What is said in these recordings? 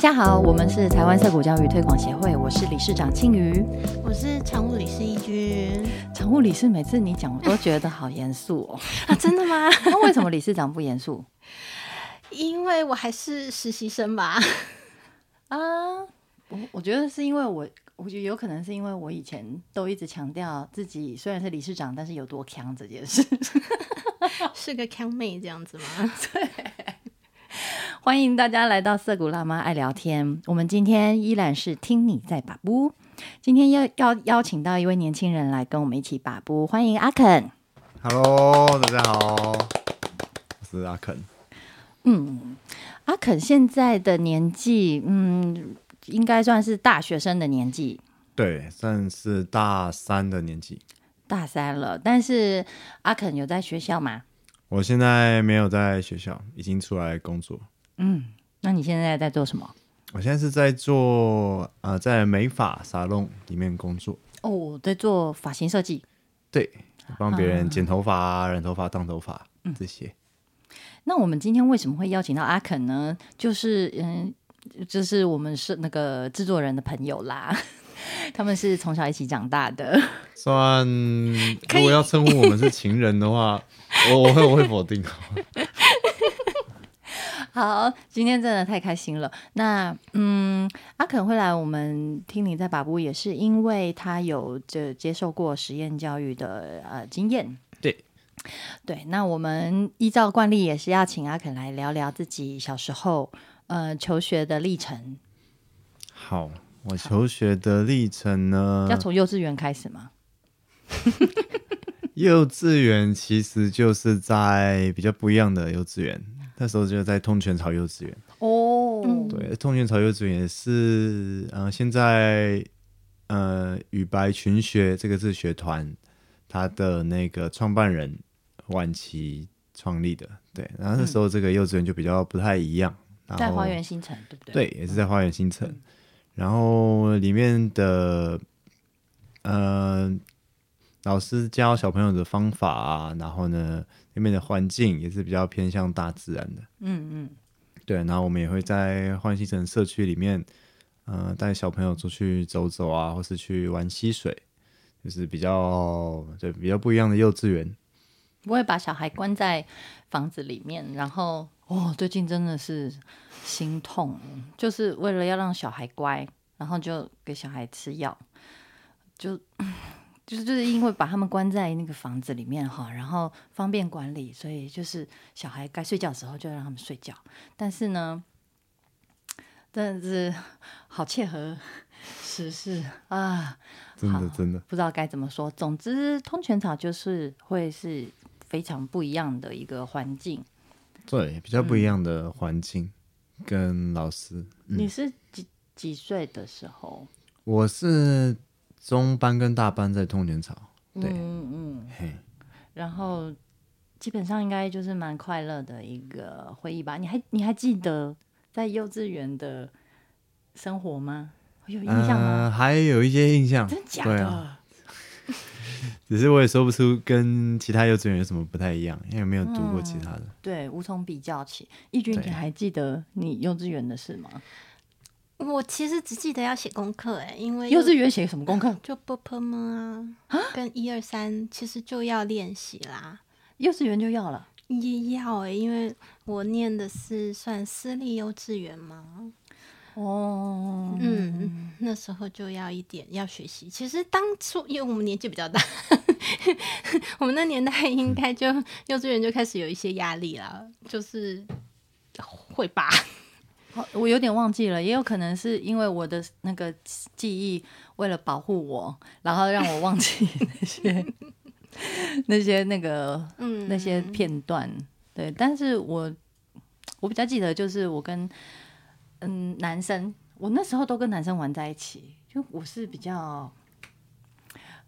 家好，我们是台湾色谷教育推广协会，我是理事长庆瑜。我是常务理事义军常务理事，每次你讲我都觉得好严肃哦。啊，真的吗？那为什么理事长不严肃因为我还是实习生吧。啊？我我觉得是因为我，我觉得有可能是因为我以前都一直强调自己虽然是理事长，但是有多强这件事。是个强妹这样子吗？欢迎大家来到色谷辣妈爱聊天。我们今天依然是听你在把布，今天要要邀请到一位年轻人来跟我们一起把布，欢迎阿肯。Hello，大家好，我是阿肯。嗯，阿肯现在的年纪，嗯，应该算是大学生的年纪，对，算是大三的年纪。大三了。但是阿肯有在学校吗？我现在没有在学校，已经出来工作。嗯，那你现在在做什么？我现在是在做呃，在美发沙龙里面工作，哦，我在做发型设计。对，帮别人剪头发、啊、染头发、烫头发这些。那我们今天为什么会邀请到阿肯呢？就是嗯，就是我们是那个制作人的朋友啦，他们是从小一起长大的。算，如果要称呼我们是情人的话，我我会我会否定。好，今天真的太开心了。那嗯，阿肯会来我们听你在把布，也是因为他有这接受过实验教育的呃经验。对对，那我们依照惯例，也是要请阿肯来聊聊自己小时候呃求学的历程。好，我求学的历程呢，要从幼稚园开始吗？幼稚园其实就是在比较不一样的幼稚园，那时候就在通泉草幼稚园。哦，对，通泉草幼稚园也是，呃，现在呃羽白群学这个自学团，他的那个创办人晚期创立的。对，然后那时候这个幼稚园就比较不太一样，在花园新城，对不对？对，也是在花园新城。然后里面的呃老师教小朋友的方法啊，然后呢那边的环境也是比较偏向大自然的。嗯嗯，对，然后我们也会在花园新城社区里面，呃，带小朋友出去走走啊，或是去玩溪水，就是比较对比较不一样的幼稚园。不会把小孩关在房子里面，然后哦，最近真的是心痛，就是为了要让小孩乖，然后就给小孩吃药，就就是就是因为把他们关在那个房子里面哈，然后方便管理，所以就是小孩该睡觉的时候就让他们睡觉，但是呢，真的是好切合时事啊，真的真的，不知道该怎么说。总之，通泉草就是会是非常不一样的一个环境。对，比较不一样的环境、跟老师。你是几几岁的时候？我是中班跟大班在通年草，对，嗯嗯，嘿，然后基本上应该就是蛮快乐的一个回忆吧。你还你还记得在幼稚园的生活吗？有印象吗？呃，还有一些印象，真假的？啊，只是我也说不出跟其他幼稚园有什么不太一样，因为没有读过其他的。对，无从比较起。义军，你还记得你幼稚园的事吗？我其实只记得要写功课，哎，因为幼稚园写什么功课？就 b p m 啊，跟一二三其实就要练习啦，幼稚园就要了。也要哎，因为我念的是算私立幼稚园嘛，哦，嗯，那时候就要一点要学习。其实当初因为我们年纪比较大，我们那年代应该就幼稚园就开始有一些压力了，就是会吧。好我有点忘记了，也有可能是因为我的那个记忆为了保护我，然后让我忘记 那些那些那个嗯那些片段。对，但是我我比较记得就是我跟嗯男生，我那时候都跟男生玩在一起，就我是比较。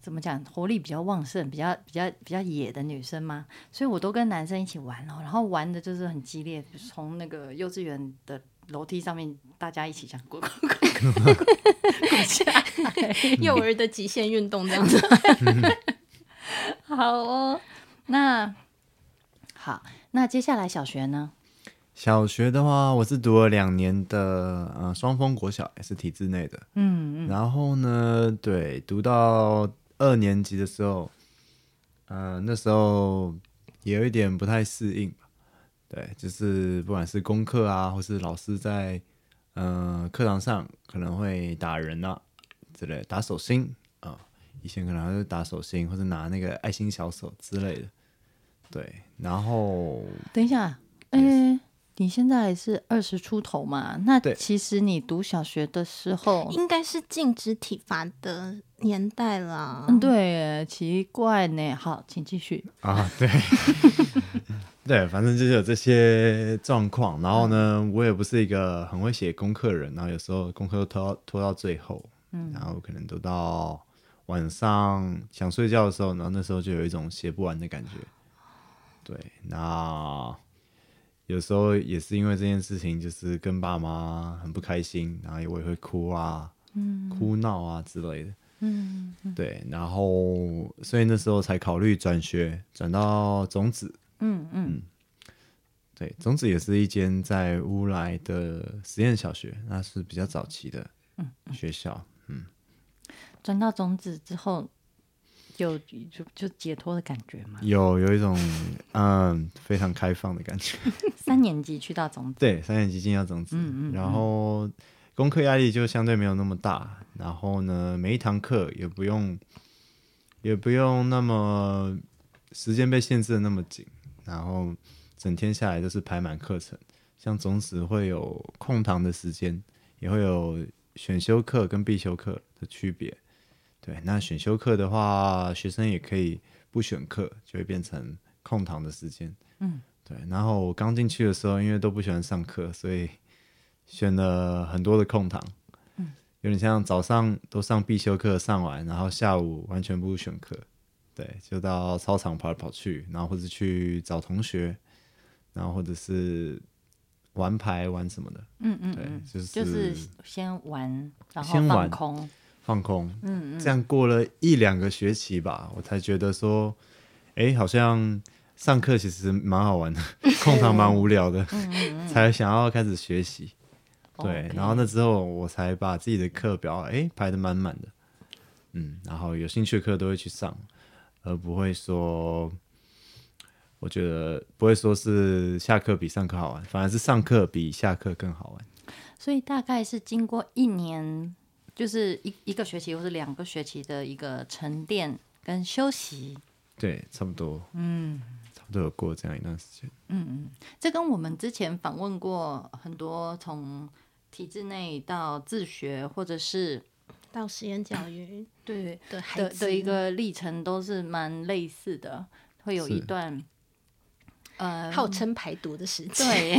怎么讲？活力比较旺盛，比较比较比较野的女生嘛，所以我都跟男生一起玩哦，然后玩的就是很激烈，从那个幼稚园的楼梯上面，大家一起这样滚滚滚滚滚下来。幼儿的极限运动这样子。好哦，那好，那接下来小学呢？小学的话，我是读了两年的呃双峰国小，也是体制内的。嗯嗯然后呢，对，读到二年级的时候，呃，那时候也有一点不太适应吧。对，就是不管是功课啊，或是老师在呃课堂上可能会打人啊之类，打手心啊、以前可能还是打手心，或者拿那个爱心小手之类的。对，然后等一下，哎、你现在是二十出头嘛？那其实你读小学的时候，应该是禁止体罚的年代啦。嗯，对，奇怪呢。好，请继续。啊，对，对，反正就是有这些状况。然后呢，我也不是一个很会写功课的人，然后有时候功课都拖到拖到最后，嗯，然后可能都到晚上想睡觉的时候，然后那时候就有一种写不完的感觉。对，那有时候也是因为这件事情，就是跟爸妈很不开心，然后我也会哭啊，嗯，哭闹啊之类的。嗯对，然后所以那时候才考虑转学，转到种子。嗯嗯，对，种子也是一间在乌来的实验小学，那是比较早期的学校。嗯转到种子之后，有就就解脱的感觉吗。有有一种嗯非常开放的感觉。三年级去到种子，对，三年级进到种子，嗯嗯然后功课压力就相对没有那么大，然后呢，每一堂课也不用也不用那么时间被限制的那么紧，然后整天下来都是排满课程。像种子会有空堂的时间，也会有选修课跟必修课的区别。对，那选修课的话，学生也可以不选课，就会变成空堂的时间。嗯，对。然后我刚进去的时候，因为都不喜欢上课，所以选了很多的空堂。嗯，有点像早上都上必修课上完，然后下午完全不选课。对，就到操场跑来跑去，然后或者去找同学，然后或者是玩牌玩什么的。对嗯嗯对，，就是就是先玩，然后先玩放空。放空。嗯嗯，这样过了一两个学期吧，我才觉得说，哎，好像上课其实蛮好玩的，空堂蛮无聊的，才想要开始学习。对然后那之后我才把自己的课表哎排的满满的，嗯，然后有兴趣的课都会去上，而不会说，我觉得不会说是下课比上课好玩，反而是上课比下课更好玩。所以大概是经过一年，就是一一个学期或是两个学期的一个沉淀跟休息。对，差不多，嗯，差不多有过这样一段时间。嗯嗯这跟我们之前访问过很多从体制内到自学，或者是到实验教育对的孩子的的一个历程，都是蛮类似的，会有一段。呃，号称排毒的时期。对，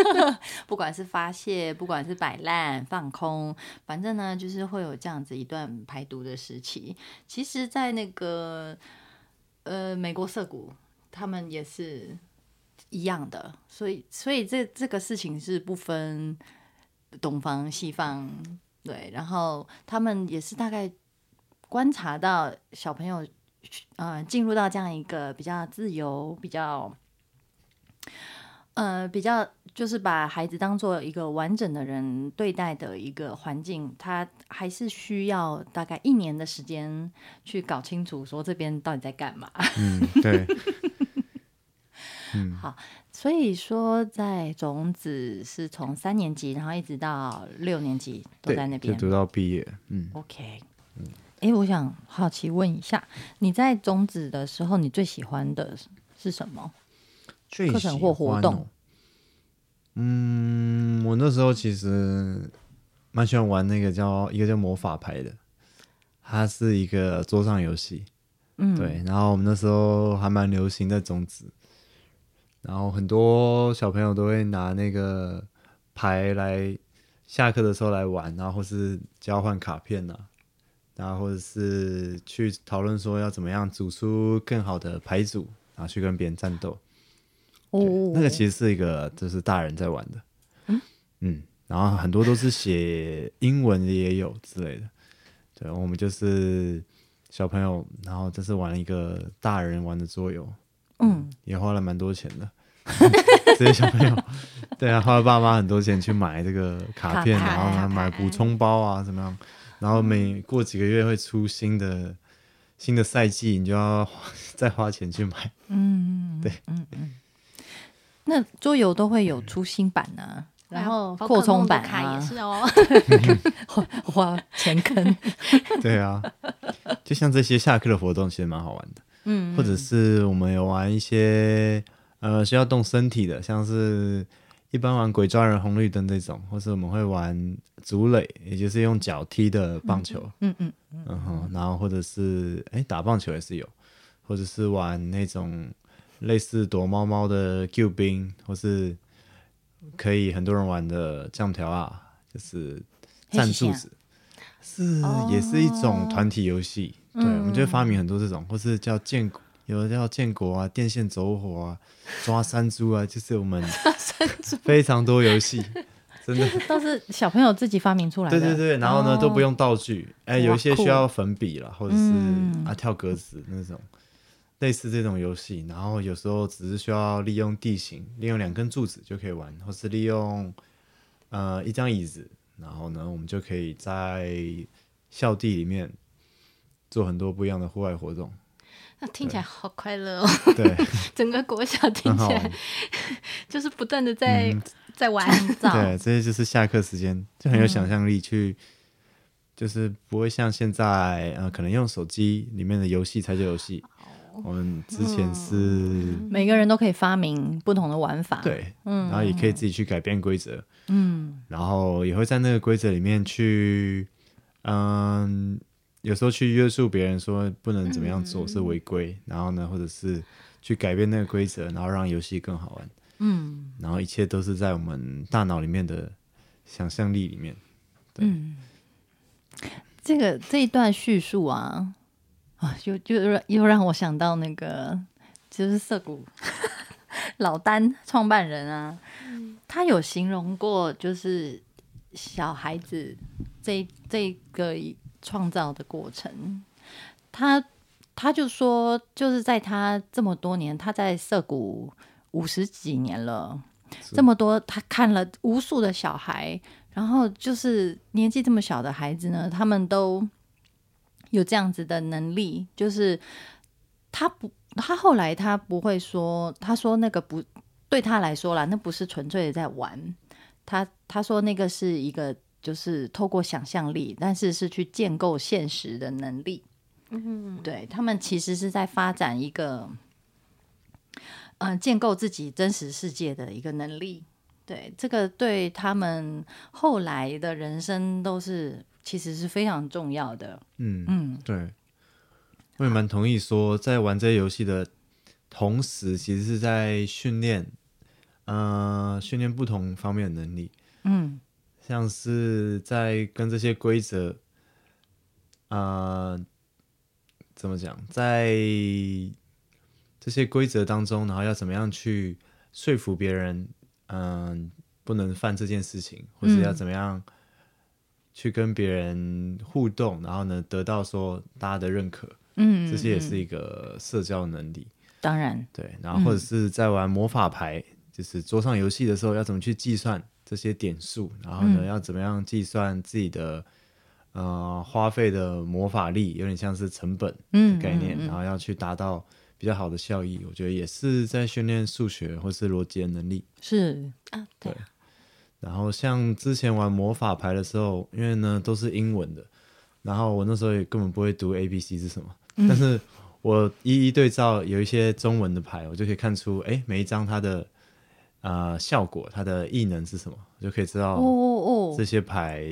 不管是发泄，不管是摆烂、放空，反正呢，就是会有这样子一段排毒的时期。其实，在那个呃美国涩谷，他们也是一样的，所以，所以这这个事情是不分东方西方，对，然后他们也是大概观察到小朋友呃进入到这样一个比较自由、比较。呃，比较就是把孩子当做一个完整的人对待的一个环境，他还是需要大概一年的时间去搞清楚说这边到底在干嘛。嗯，对，所以说，在种子是从三年级，然后一直到六年级都，在那边。就读到毕业。嗯，OK，哎、我想好奇问一下，你在种子的时候，你最喜欢的是什么？最课程或活动嗯，我那时候其实蛮喜欢玩那个叫一个叫魔法牌的，它是一个桌上游戏。嗯，对，然后我们那时候还蛮流行的种子，然后很多小朋友都会拿那个牌来下课的时候来玩，然后或是交换卡片呐、然后或者是去讨论说要怎么样组出更好的牌组，然后去跟别人战斗。哦，那个其实是一个就是大人在玩的，嗯？然后很多都是写英文的也有之类的，对，我们就是小朋友，然后这是玩一个大人玩的桌游，嗯，也花了蛮多钱的，这些小朋友，对啊，花了爸妈很多钱去买这个卡片，卡牌然后买补充包啊，怎么样？然后每过几个月会出新的新的赛季，你就要 再花钱去买。嗯，对，嗯嗯。那桌游都会有出新版啊，然后扩充版啊卡也，是哦。花花钱坑，对啊，就像这些下课的活动，其实蛮好玩的。嗯，或者是我们有玩一些呃需要动身体的，像是一般玩鬼抓人、红绿灯这种，或是我们会玩竹垒，也就是用脚踢的棒球，嗯嗯嗯哼，然后或者是哎、打棒球也是有，或者是玩那种类似躲猫猫的救兵，或是可以很多人玩的酱条啊，就是站柱子，是、哦也是一种团体游戏。对，我们就会发明很多这种，或是叫建国，有的叫建国啊，电线走火啊，抓山猪啊，就是我们非常多游戏，真的。都是小朋友自己发明出来的。对对对，然后呢、哦都不用道具，哎，有一些需要粉笔啦，或者是、嗯啊跳格子那种，类似这种游戏。然后有时候只是需要利用地形，利用两根柱子就可以玩，或是利用呃一张椅子，然后呢我们就可以在校地里面做很多不一样的户外活动。那听起来好快乐哦！对，整个国小听起来。就是不断的在、在玩。造对，这些就是下课时间就很有想象力去。就是不会像现在，呃，可能用手机里面的游戏才叫游戏。我们之前是每个人都可以发明不同的玩法。，对，然后也可以自己去改变规则，嗯然后也会在那个规则里面去，嗯，有时候去约束别人说不能怎么样做是违规，然后呢，或者是去改变那个规则，然后让游戏更好玩，嗯。然后一切都是在我们大脑里面的想象力里面。对。嗯，这个这一段叙述啊，啊，又就让又让我想到那个，就是涩谷 老丹创办人啊，他有形容过，就是小孩子这这个创造的过程，他他就说，就是在他这么多年，他在涩谷五十几年了，这么多，他看了无数的小孩，然后就是年纪这么小的孩子呢，他们都有这样子的能力，就是他不，他后来他不会说，他说那个不对他来说啦，那不是纯粹的在玩，他他说那个是一个就是透过想象力，但是是去建构现实的能力。嗯，对他们其实是在发展一个，嗯、建构自己真实世界的一个能力。对，这个对他们后来的人生都是其实是非常重要的。嗯嗯对，我也蛮同意说，在玩这些游戏的同时，其实是在训练，呃，训练不同方面的能力，嗯像是在跟这些规则，呃，怎么讲，在这些规则当中，然后要怎么样去说服别人，嗯、不能犯这件事情，或者要嗯。怎么样去跟别人互动，然后呢，得到说大家的认可，嗯，这些也是嗯一个社交能力。当然，对，然后或者是在玩魔法牌，就是桌上游戏的时候，要怎么去计算这些点数，然后呢，嗯要怎么样计算自己的呃花费的魔法力，有点像是成本嗯概念，嗯。嗯然后要去达到比较好的效益，我觉得也是在训练数学或是逻辑的能力。是。啊，对。对，然后像之前玩魔法牌的时候，因为呢都是英文的，然后我那时候也根本不会读 A B C 是什么，嗯。但是我一一对照有一些中文的牌，我就可以看出，哎，每一张它的呃效果，它的异能是什么，我就可以知道哦哦哦这哦，些牌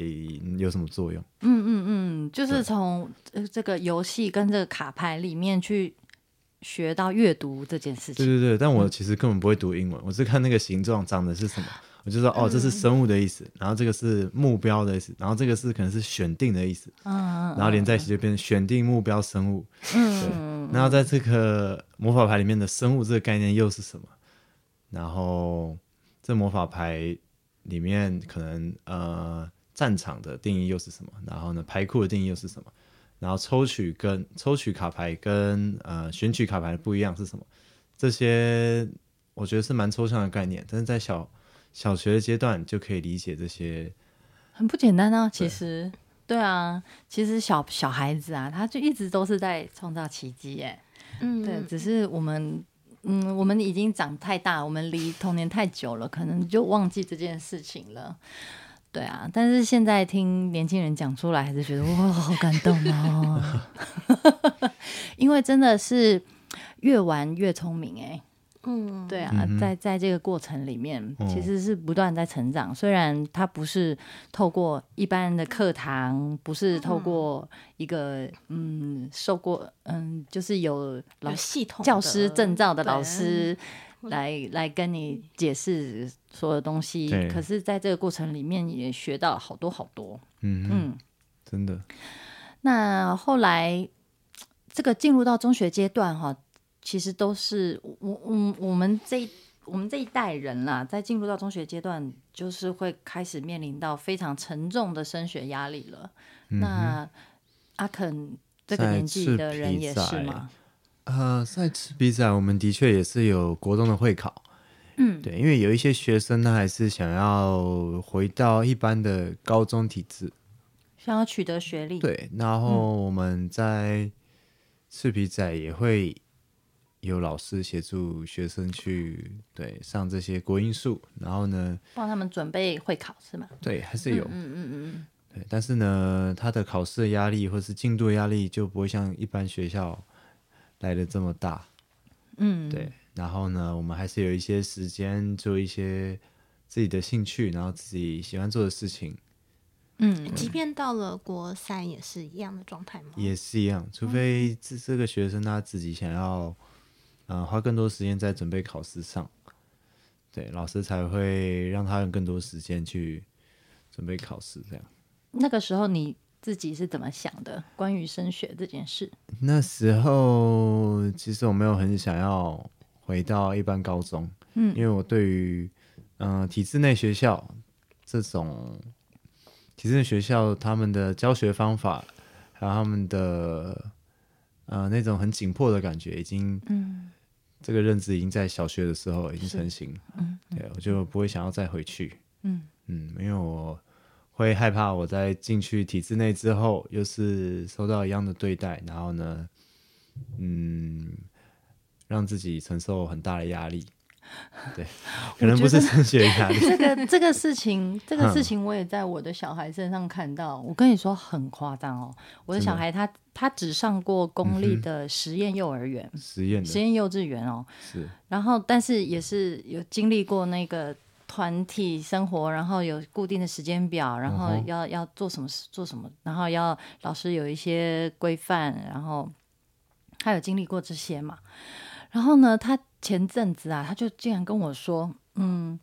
有什么作用。嗯嗯嗯，就是从呃这个游戏跟这个卡牌里面去学到阅读这件事情。对对对，但我其实根本不会读英文，我是看那个形状长的是什么，我就说哦，这是生物的意思，然后这个是目标的意思，然后这个是可能是选定的意思，嗯，然后连在一起就变成选定目标生物。嗯，然后在这个魔法牌里面的生物这个概念又是什么？然后这魔法牌里面可能呃战场的定义又是什么？然后呢牌库的定义又是什么？然后抽取跟抽取卡牌跟呃选取卡牌的不一样是什么？这些我觉得是蛮抽象的概念，但是在小小学的阶段就可以理解这些。很不简单啊，其实，对啊，其实小小孩子啊，他就一直都是在创造奇迹，哎，嗯，对，只是我们，嗯，我们已经长太大，我们离童年太久了，可能就忘记这件事情了。对啊，但是现在听年轻人讲出来，还是觉得哇，好感动哦，因为真的是越玩越聪明，哎。嗯，对啊，在在这个过程里面，其实是不断在成长。虽然他不是透过一般的课堂，不是透过一个嗯受过嗯就是有老系统教师证照的老师来来跟你解释所有东西，可是在这个过程里面也学到好多好多。嗯嗯，真的。那后来这个进入到中学阶段哈。其实都是我我我们这我们这一代人啦，在进入到中学阶段，就是会开始面临到非常沉重的升学压力了。那阿肯这个年纪的人也是吗？呃，在赤比仔，我们的确也是有国中的会考。嗯，对，因为有一些学生呢，还是想要回到一般的高中体制，想要取得学历。对，然后我们在赤皮仔也会。有老师协助学生去对上这些国音数，然后呢，帮他们准备会考是吗？对，还是有，嗯嗯嗯对，但是呢，他的考试的压力或是进度压力就不会像一般学校来的这么大，嗯，对。然后呢，我们还是有一些时间做一些自己的兴趣，然后自己喜欢做的事情。嗯，即便到了国三也是一样的状态吗？也是一样，除非这这个学生他自己想要。嗯，花更多时间在准备考试上，对老师才会让他用更多时间去准备考试。这样，那个时候你自己是怎么想的？关于升学这件事？那时候其实我没有很想要回到一般高中，嗯，因为我对于嗯体制内学校这种体制内学校他们的教学方法，还有他们的呃那种很紧迫的感觉，已经嗯。这个认知已经在小学的时候已经成型，嗯，对我就不会想要再回去，嗯。嗯，因为我会害怕我在进去体制内之后又是受到一样的对待，然后呢，嗯，让自己承受很大的压力。对，可能不是升学压力。这个这个事情，这个事情我也在我的小孩身上看到。我跟你说很夸张哦，我的小孩他他只上过公立的实验幼儿园、实验实验幼稚园哦，是。然后，但是也是有经历过那个团体生活，然后有固定的时间表，然后要要做什么事做什么，然后要老师有一些规范，然后他有经历过这些嘛。然后呢，他前阵子啊，他就竟然跟我说：“嗯，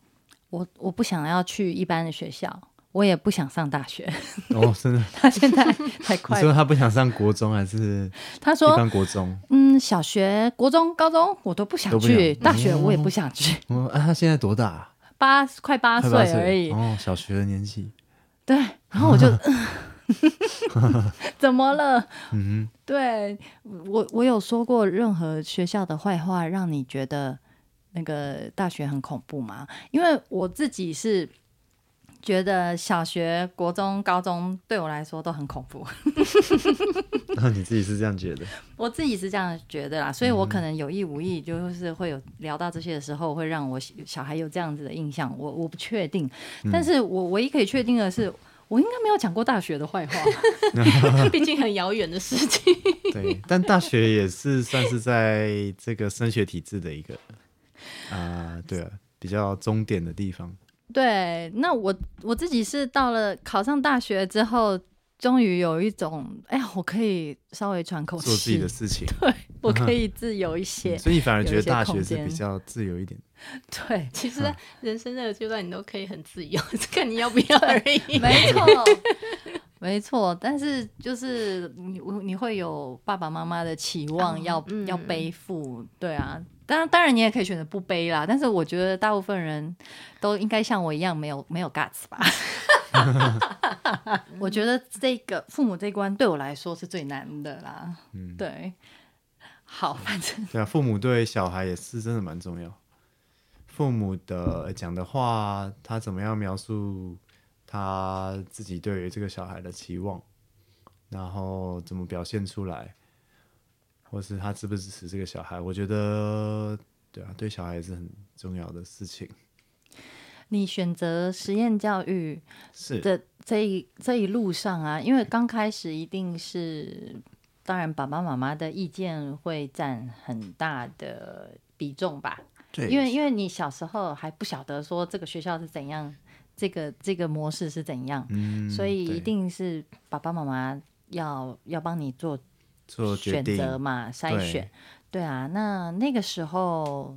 我我不想要去一般的学校，我也不想上大学。”哦，真的？他现在太快。你说他不想上国中还是？他说一般国中。嗯，小学、国中、高中我都不想去，大学我也不想去。哦，啊，他现在多大？八快八岁而已。哦，小学的年纪。对，然后我就。怎么了？嗯，对我，我有说过任何学校的坏话，让你觉得那个大学很恐怖吗？因为我自己是觉得小学、国中、高中对我来说都很恐怖。那 你自己是这样觉得？我自己是这样觉得啦，所以我可能有意无意就是会有聊到这些的时候，会让我小孩有这样子的印象。我我不确定，但是我唯一可以确定的是。我应该没有讲过大学的坏话，毕竟很遥远的事情。对，但大学也是算是在这个升学体制的一个啊，对啊，比较终点的地方。对，那我我自己是到了考上大学之后。终于有一种，哎呀，我可以稍微喘口气，做自己的事情。对，我可以自由一些。所以你反而觉得大学是比较自由一点。对，其实人生这个阶段，你都可以很自由，看 你要不要而已。没错，没错。但是就是你，你会有爸爸妈妈的期望，要要背负。对啊，当然，当然你也可以选择不背啦。但是我觉得大部分人都应该像我一样，没有没有 guts 吧。我觉得这个父母这关对我来说是最难的啦。嗯，对，好，反正对啊，父母对小孩也是真的蛮重要。父母的讲的话，他怎么样描述他自己对于这个小孩的期望，然后怎么表现出来，或是他支不支持这个小孩，我觉得对啊，对小孩是很重要的事情。你选择实验教育是的这一这一路上啊，因为刚开始一定是，当然爸爸妈妈的意见会占很大的比重吧。对，因为因为你小时候还不晓得说这个学校是怎样，这个这个模式是怎样，嗯，所以一定是爸爸妈妈要要帮你做做选择嘛，筛选。对啊，那那个时候，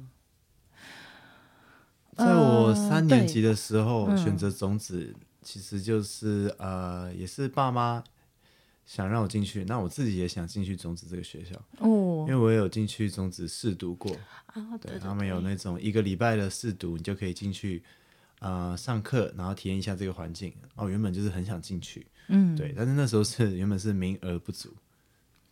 在我呃三年级的时候嗯。选择种子，其实就是呃，也是爸妈想让我进去，那我自己也想进去种子这个学校，哦因为我有进去种子试读过，啊，对对他们有那种一个礼拜的试读，你就可以进去呃上课，然后体验一下这个环境。哦，原本就是很想进去，嗯，对，但是那时候是原本是名额不足，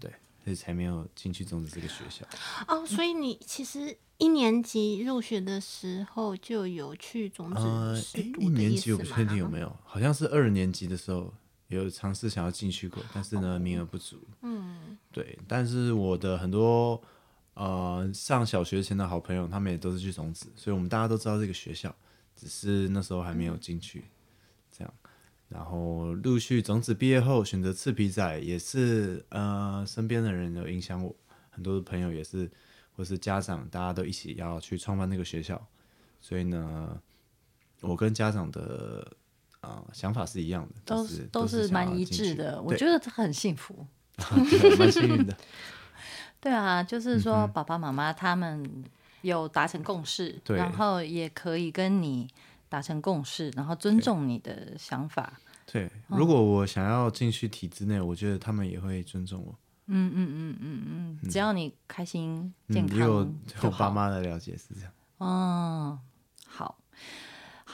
对，所以才没有进去种子这个学校。哦，所以你其实一年级入学的时候就有去种呃子，试诶一年？级我不确定有没有，好像是二年级的时候有尝试想要进去过，但是呢名额不足。嗯，对，但是我的很多呃上小学前的好朋友，他们也都是去种子，所以我们大家都知道这个学校，只是那时候还没有进去，这样。然后陆续种子毕业后选择赤皮仔，也是呃身边的人有影响我，很多的朋友也是，或是家长，大家都一起要去创办那个学校，所以呢，我跟家长的啊、呃想法是一样的，都是都是蛮一致的，我觉得这很幸福。幸运的。对啊，就是嗯说爸爸妈妈他们有达成共识，对然后也可以跟你达成共识，然后尊重你的想法。对，哦如果我想要进去体制内，我觉得他们也会尊重我。嗯嗯嗯嗯嗯，只要你开心健康对就好。我爸妈的了解是这样。哦，好，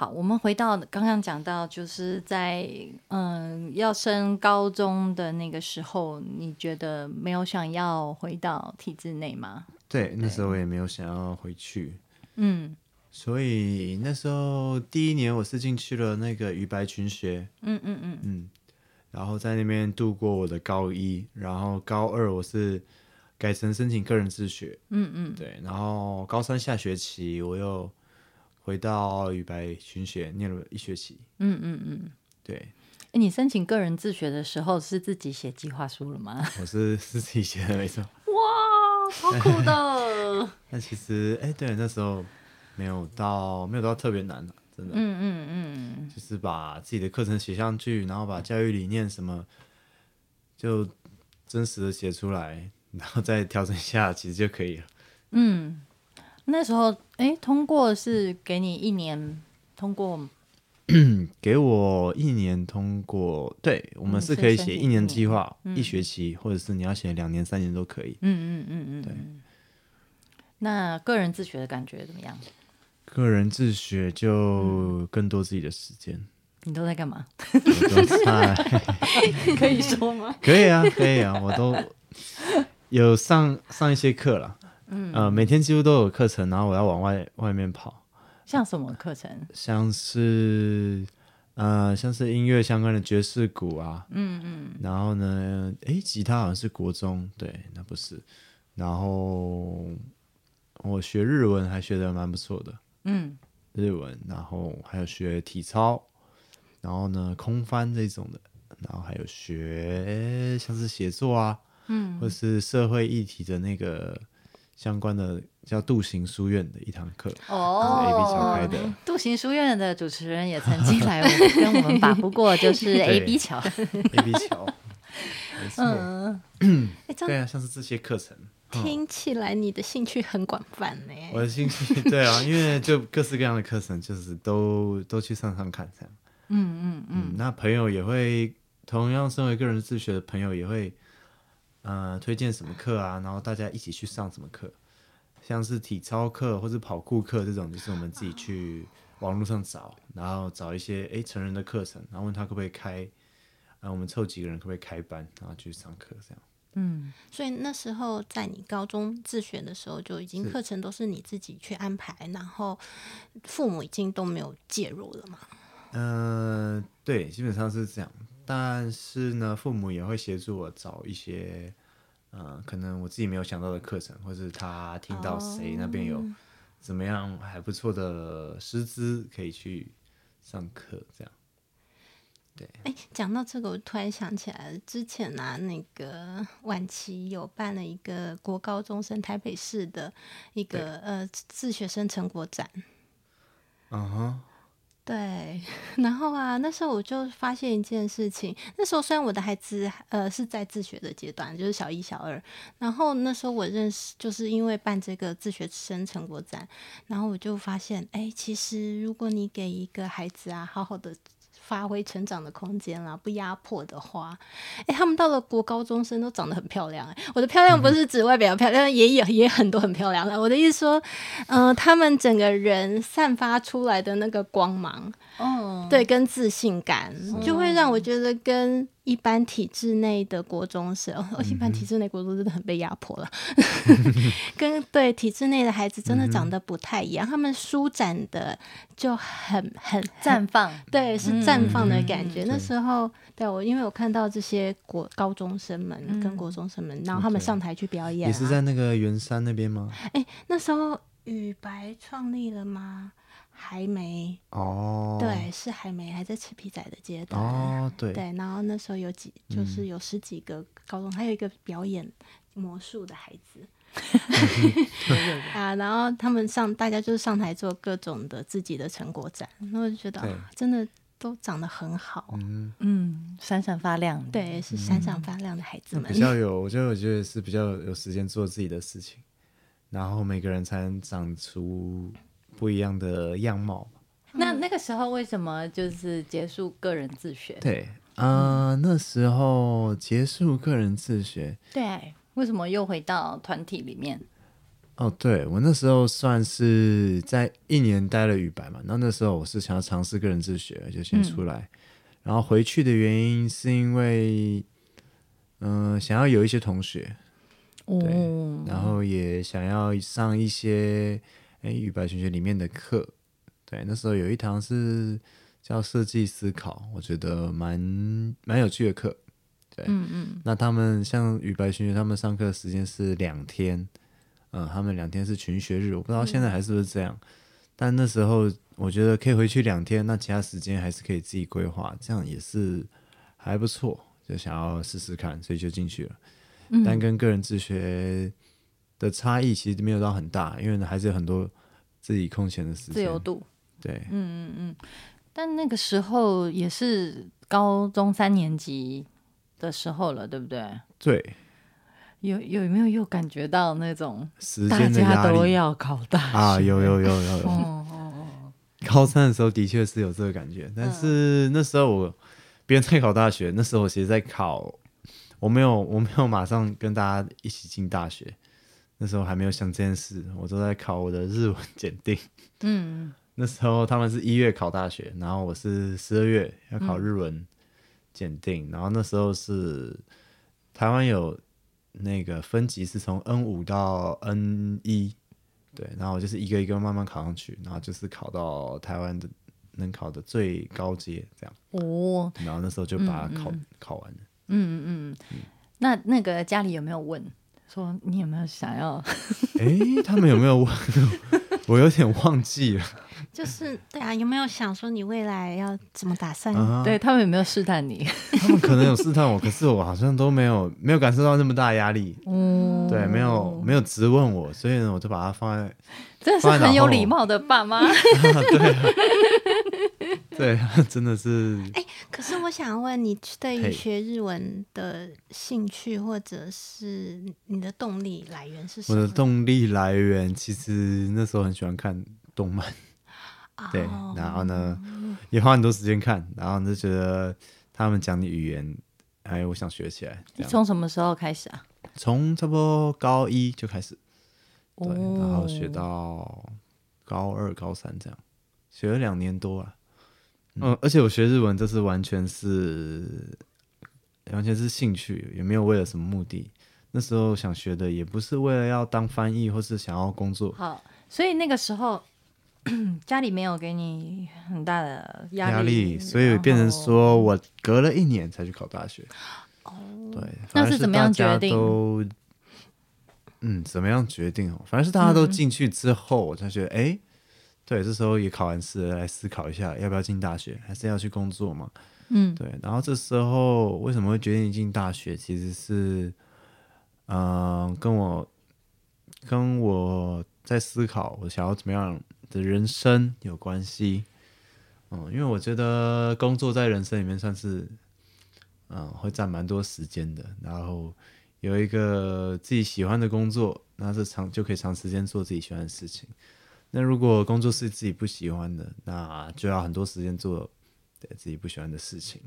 好，我们回到刚刚讲到，就是在嗯要升高中的那个时候，你觉得没有想要回到体制内吗？对，那时候我也没有想要回去，嗯。所以那时候第一年我是进去了那个鱼白群学，嗯嗯嗯。嗯，然后在那边度过我的高一，然后高二我是改成申请个人自学，嗯嗯，对，然后高三下学期我又回到羽白群学念了一学期，嗯嗯嗯。对哎你申请个人自学的时候是自己写计划书了吗？我是是自己写的没错。哇，好酷的！那其实，哎、对，那时候没有到没有到特别难的、真的，嗯嗯嗯，就是把自己的课程写上去，然后把教育理念什么就真实的写出来，然后再调整一下，其实就可以了。嗯，那时候哎，通过是给你一年通过，给我一年通过，对我们嗯是可以写一年计划、嗯一学期，或者是你要写两年、三年都可以。嗯嗯嗯嗯，对嗯。那个人自学的感觉怎么样？个人自学就更多自己的时间，你都在干嘛？可以说吗？可以啊，可以啊，我都有上上一些课了。嗯，呃，每天几乎都有课程，然后我要往外外面跑，像什么课程？像是呃，像是音乐相关的爵士鼓啊，嗯嗯。然后呢，诶，吉他好像是国中，对，那不是，然后我学日文还学的蛮不错的，嗯。日文，然后还有学体操，然后呢空翻这种的，然后还有学像是写作啊，嗯。或是社会议题的那个相关的叫杜行书院的一堂课，哦 A B 桥开的，杜行书院的主持人也曾经来我跟我们把不过，就是 A B 桥。A B 桥，没错，嗯，哎，对啊，像是这些课程。听起来你的兴趣很广泛呢。我的兴趣对啊，因为就各式各样的课程，就是都都去上上看这样。嗯嗯嗯嗯，那朋友也会同样身为个人自学的朋友也会，呃，推荐什么课啊，然后大家一起去上什么课，像是体操课或者跑酷课这种，就是我们自己去网络上找，然后找一些诶成人的课程，然后问他可不可以开，啊、我们凑几个人可不可以开班，然后去上课这样。嗯，所以那时候在你高中自学的时候，就已经课程都是你自己去安排，然后父母已经都没有介入了嘛。嗯、对，基本上是这样。但是呢，父母也会协助我找一些，呃，可能我自己没有想到的课程，或是他听到谁那边有怎么样还不错的师资可以去上课，这样。对哎，讲到这个，我突然想起来了，之前啊，那个晚期有办了一个国高中生台北市的一个呃自学生成果展。嗯哼，对，然后啊，那时候我就发现一件事情。那时候虽然我的孩子呃是在自学的阶段，就是小一、小二，然后那时候我认识，就是因为办这个自学生成果展，然后我就发现，哎，其实如果你给一个孩子啊，好好的。发挥成长的空间啦，不压迫的话，哎，他们到了国高中生都长得很漂亮。哎，我的漂亮不是指外表漂亮，也有也很多很漂亮的。我的意思说，嗯、他们整个人散发出来的那个光芒，哦，对，跟自信感，就会让我觉得跟一般体制内的国中生，哦，一般体制内国中真的很被压迫了，跟对体制内的孩子真的长得不太一样，他们舒展的就很很绽放，对，是绽放的感觉。嗯。那时候，对我因为我看到这些国高中生们跟嗯。国中生们，然后他们上台去表演、啊，也是在那个圆山那边吗？哎，那时候雨白创立了吗？还没，哦，对，是还没，还在吃皮仔的阶段。哦，对，对，然后那时候有几，就是有十几个高中，还有一个表演魔术的孩子。啊，然后他们上，大家就是上台做各种的自己的成果展，然后我就觉得、啊、真的都长得很好，嗯，嗯，闪闪发亮，，对，是闪闪发亮的孩子们。比。较有，我觉得我觉得是比较有时间做自己的事情，然后每个人才能长出不一样的样貌。那那个时候为什么就是结束个人自学？对，呃，那时候结束个人自学，对，为什么又回到团体里面？哦，对我那时候算是在一年待了语白嘛，然后那时候我是想要尝试个人自学，就先出来，然后回去的原因是因为，嗯、想要有一些同学，哦，然后也想要上一些哎语白群学里面的课，对，那时候有一堂是叫设计思考，我觉得蛮蛮有趣的课，对，嗯嗯，那他们像语白群学，他们上课时间是两天，嗯，他们两天是群学日，我不知道现在还是不是这样，但那时候我觉得可以回去两天，那其他时间还是可以自己规划，这样也是还不错，就想要试试看，所以就进去了。嗯。但跟个人自学的差异其实没有到很大，因为还是有很多自己空闲的时间，自由度，对，嗯嗯嗯。但那个时候也是高中三年级的时候了，对不对？对，有有没有又感觉到那种时大间家都要考大学啊，有有有有有，哦哦高三的时候的确是有这个感觉，但是那时候我别人在考大学，那时候我其实在考，我没有我没有马上跟大家一起进大学，那时候还没有想这件事，我都在考我的日文检定。嗯。那时候他们是一月考大学，然后我是十二月要考日文检定，然后那时候是台湾有那个分级是从 N 五到 N 一，对，然后我就是一个一个慢慢考上去，然后就是考到台湾的能考的最高阶这样，哦然后那时候就把它考、考完了。嗯嗯。嗯，那那个家里有没有问说你有没有想要？哎，他们有没有问？我有点忘记了就是对啊，有没有想说你未来要怎么打算？啊。对他们有没有试探你？他们可能有试探我，可是我好像都没有没有感受到那么大压力。嗯，对，没有没有质问我，所以呢，我就把它放在真的是很有礼貌的爸妈。对，对真的是可是我想问你，对于学日文的兴趣或者是你的动力来源是什么我？的动力来源。其实那时候很喜欢看动漫，对，哦然后呢也花很多时间看，然后就觉得他们讲的语言，哎，我想学起来。你从什么时候开始啊？从差不多高一就开始，对，哦然后学到高二、高三这样，学了两年多了。嗯，而且我学日文这是完全是，完全是兴趣，也没有为了什么目的。那时候想学的也不是为了要当翻译，或是想要工作好，所以那个时候 家里没有给你很大的压压力，力，所以变成说我隔了一年才去考大学。哦，对，那是是怎么样决定都嗯，怎么样决定哦？反正是大家都嗯进去之后，我才觉得，哎、对，这时候也考完试了，来思考一下，要不要进大学，还是要去工作嘛？嗯对，然后这时候为什么会决定进大学？其实是，嗯、跟我跟我在思考我想要怎么样的人生有关系。嗯，因为我觉得工作在人生里面算是，嗯，会占蛮多时间的。然后有一个自己喜欢的工作，那是长就可以长时间做自己喜欢的事情。那如果工作是自己不喜欢的，那就要很多时间做对自己不喜欢的事情，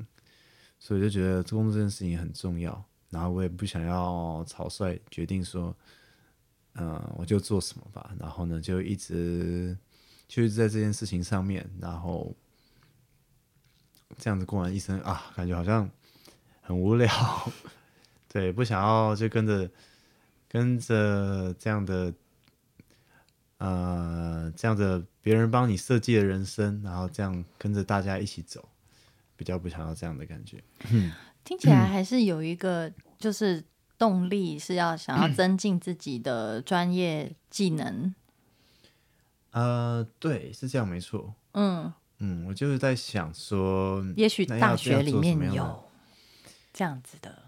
所以就觉得做工作这件事情很重要。然后我也不想要草率决定说，嗯、我就做什么吧。然后呢，就一直就一直在这件事情上面，然后这样子过完一生啊，感觉好像很无聊。对，不想要就跟着跟着这样的呃这样子别人帮你设计的人生，然后这样跟着大家一起走，比较不想要这样的感觉。听起来还是有一个就是动力，是要想要 增进自己的专业技能。呃，对，是这样，没错。嗯，嗯，我就是在想说，也许大学里面有这样子的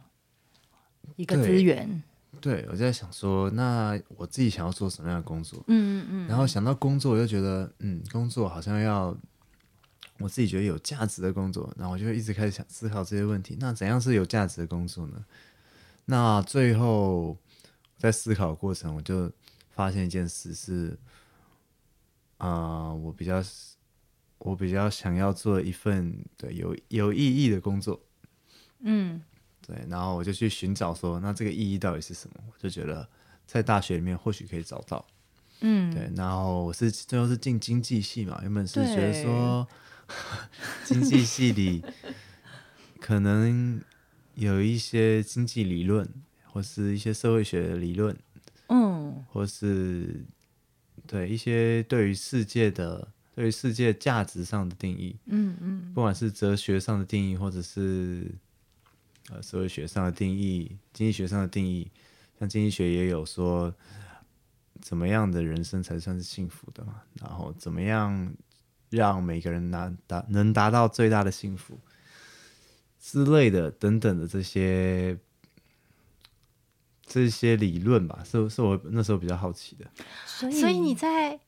一个资源。对我在想说，那我自己想要做什么样的工作？嗯嗯然后想到工作，我就觉得，嗯，工作好像要我自己觉得有价值的工作，然后我就一直开始想思考这些问题。那怎样是有价值的工作呢？那最后在思考过程，我就发现一件事是，啊、我比较我比较想要做一份对有有意义的工作。嗯对，然后我就去寻找说，那这个意义到底是什么？我就觉得在大学里面或许可以找到。嗯，对，然后我是最后是进经济系嘛，原本是觉得说 经济系里可能有一些经济理论，或是一些社会学的理论，嗯或是对一些对于世界的对于世界价值上的定义，嗯嗯不管是哲学上的定义，或者是呃社会学上的定义、经济学上的定义，像经济学也有说，怎么样的人生才算是幸福的嘛？然后怎么样让每个人拿达能达到最大的幸福之类的等等的这些这些理论吧，是是我那时候比较好奇的。所所以你在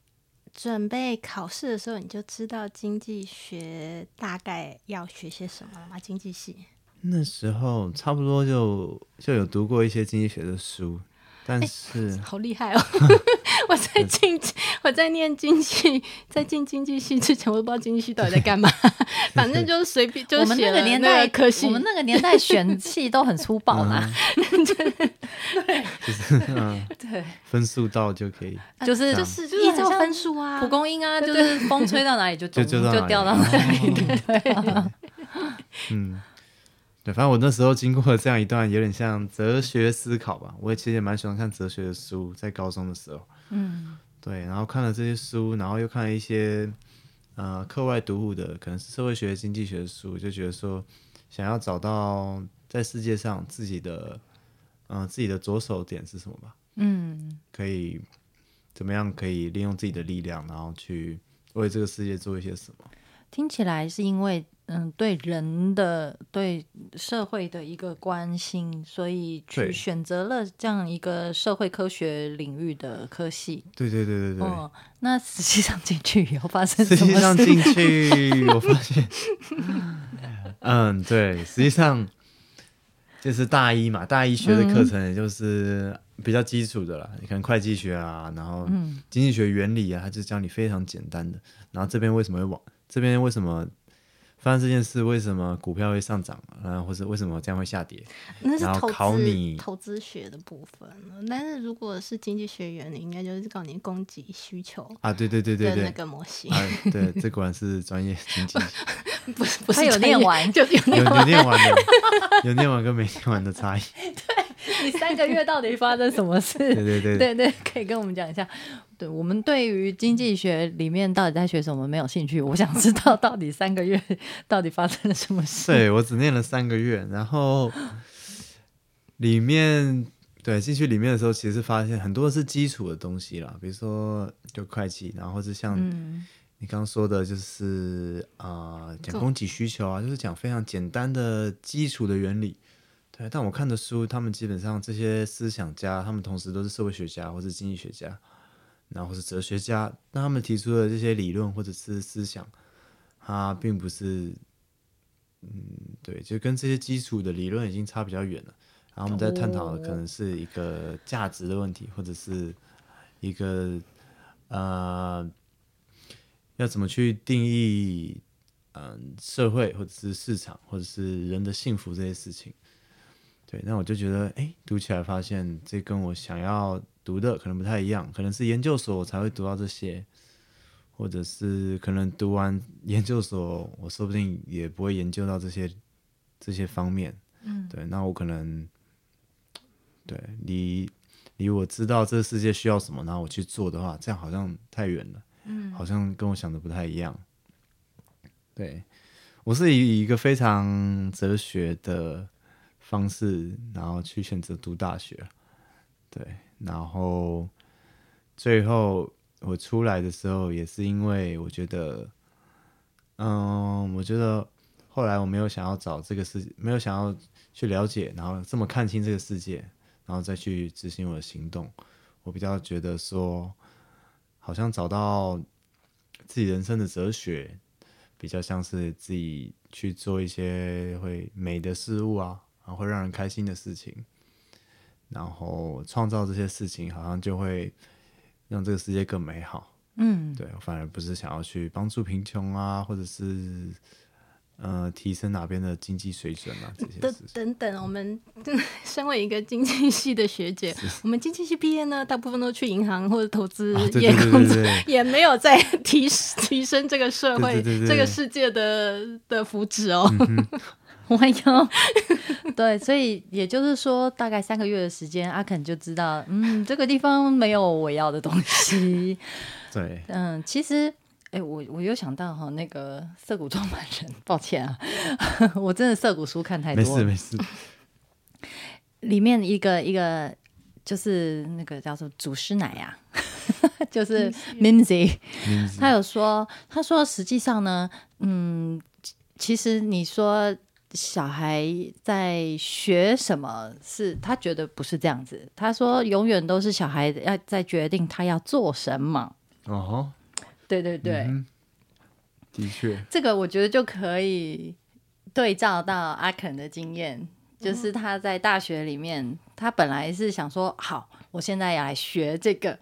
准备考试的时候，你就知道经济学大概要学些什么了吗？经济系，那时候差不多就就有读过一些经济学的书，但是、好厉害哦！我在进 我在念经济，在进经济系之前，我都不知道经济系到底在干嘛。反正就是随便，就我们那个年代，科系我们那个年代选系都很粗暴啦。就是嗯，对，分数到就可以，就是就就是依照分数啊蒲，公英啊，就是风吹到哪里就就就就到哪里掉到哪里。对，嗯，对，反正我那时候经过了这样一段有点像哲学思考吧，我也其实也蛮喜欢看哲学的书，在高中的时候，嗯对，然后看了这些书，然后又看了一些呃课外读物的，可能是社会学、经济学的书，就觉得说想要找到在世界上自己的嗯、呃自己的着手点是什么吧。嗯可以怎么样可以利用自己的力量，然后去为这个世界做一些什么？听起来是因为嗯对人的对社会的一个关心，所以去选择了这样一个社会科学领域的科系。对对对对对。哦，那实际上进去以后发生实什么实？际上进去，我发现，嗯，对，实际上就是大一嘛，大一学的课程也就是比较基础的啦，你看会计学啊，然后嗯经济学原理啊，它就教你非常简单的。然后这边为什么会往这边为什么发生这件事？为什么股票会上涨？然后或者为什么这样会下跌？然后那是投资考你投资学的部分。但是如果是经济学原理，应该就是告你供给需求啊，对对对对对的那，个模型。啊，对，这果然是专业经济。不是不是他有念完 就有有念有念完的，有念完跟没念完的差异。对你三个月到底发生什么事？对对对，对对，可以跟我们讲一下。对我们对于经济学里面到底在学什么没有兴趣，我想知道到底三个月到底发生了什么事。对我只念了三个月，然后里面对进去里面的时候，其实发现很多是基础的东西啦，比如说就会计，然后或是像嗯你刚刚说的，就是啊、呃讲供给需求啊，就是讲非常简单的基础的原理。对，但我看的书，他们基本上这些思想家，他们同时都是社会学家或是经济学家，然后是哲学家，那他们提出的这些理论或者是思想，它并不是，嗯，对，就跟这些基础的理论已经差比较远了。然后我们在探讨的可能是一个价值的问题，或者是一个呃，要怎么去定义嗯、社会或者是市场或者是人的幸福这些事情。对，那我就觉得，哎，读起来发现这跟我想要读的可能不太一样，可能是研究所我才会读到这些，或者是可能读完 研究所，我说不定也不会研究到这些这些方面。嗯，对，那我可能对离离我知道这个世界需要什么，然后我去做的话，这样好像太远了。嗯，好像跟我想的不太一样。对，我是以一个非常哲学的方式，然后去选择读大学。对，然后最后我出来的时候，也是因为我觉得，嗯，我觉得后来我没有想要找这个世，没有想要去了解，然后这么看清这个世界，然后再去执行我的行动。我比较觉得说，好像找到自己人生的哲学，比较像是自己去做一些会美的事物啊，然后会让人开心的事情，然后创造这些事情，好像就会让这个世界更美好。嗯，对，我反而不是想要去帮助贫穷啊，或者是呃提升哪边的经济水准啊这些等事情。等等，我们身为一个经济系的学姐，我们经济系毕业呢，大部分都去银行或者投资业工作，也没有在提提升这个社会、对对对对这个世界的的福祉哦。我有，对，所以也就是说，大概三个月的时间，阿肯就知道，嗯，这个地方没有我要的东西。对，嗯，其实，哎、我我有想到哈，那个涩谷创办人，抱歉啊，我真的涩谷书看太多了，事没事，里面一个一个就是那个叫做祖师奶啊，就是 Mimsy，他有说，他说实际上呢，嗯，其其实你说小孩在学什么是，他觉得不是这样子。他说永远都是小孩要在决定他要做什么。哦，对对对，嗯的确，这个我觉得就可以对照到阿肯的经验，就是他在大学里面，他本来是想说，好，我现在要来学这个，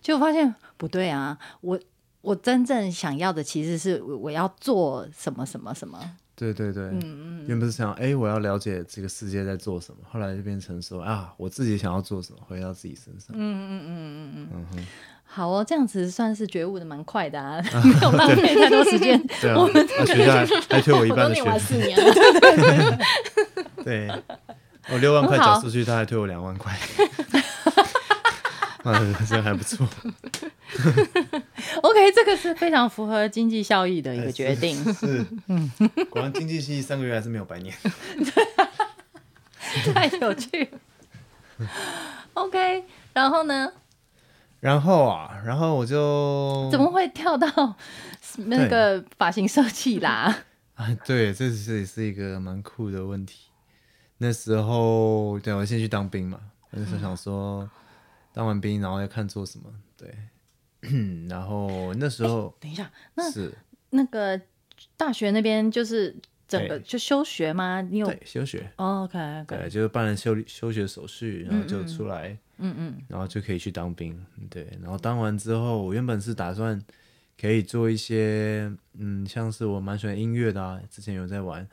结果发现不对啊，我我真正想要的其实是我我要做什么什么什么，对对对，嗯嗯，原本是想，哎，我要了解这个世界在做什么，后来就变成说啊，我自己想要做什么，回到自己身上。嗯嗯嗯嗯嗯，嗯，好哦，这样子算是觉悟的蛮快的啊，没有浪费太多时间。对啊，啊学校还我一半的学费，完四年了，对，我六万块缴出去，他还退我两万块，啊，这还不错。OK，这个是非常符合经济效益的一个决定。是，嗯果然经济系三个月还是没有白念。太有趣了。OK，然后呢？然后啊，然后我就怎么会跳到那个发型设计啦？啊？对，这是也是一个蛮酷的问题。那时候，对我先去当兵嘛，那时候想说，当完兵然后要看做什么，对。然后那时候等一下，那是那个大学那边就是整个就休学吗？你有、对休学，o k OK，对，就是办了休休学手续，然后就出来，嗯嗯。然后就可以去当兵，对，然后当完之后，我原本是打算可以做一些，嗯，像是我蛮喜欢音乐的啊，之前有在玩，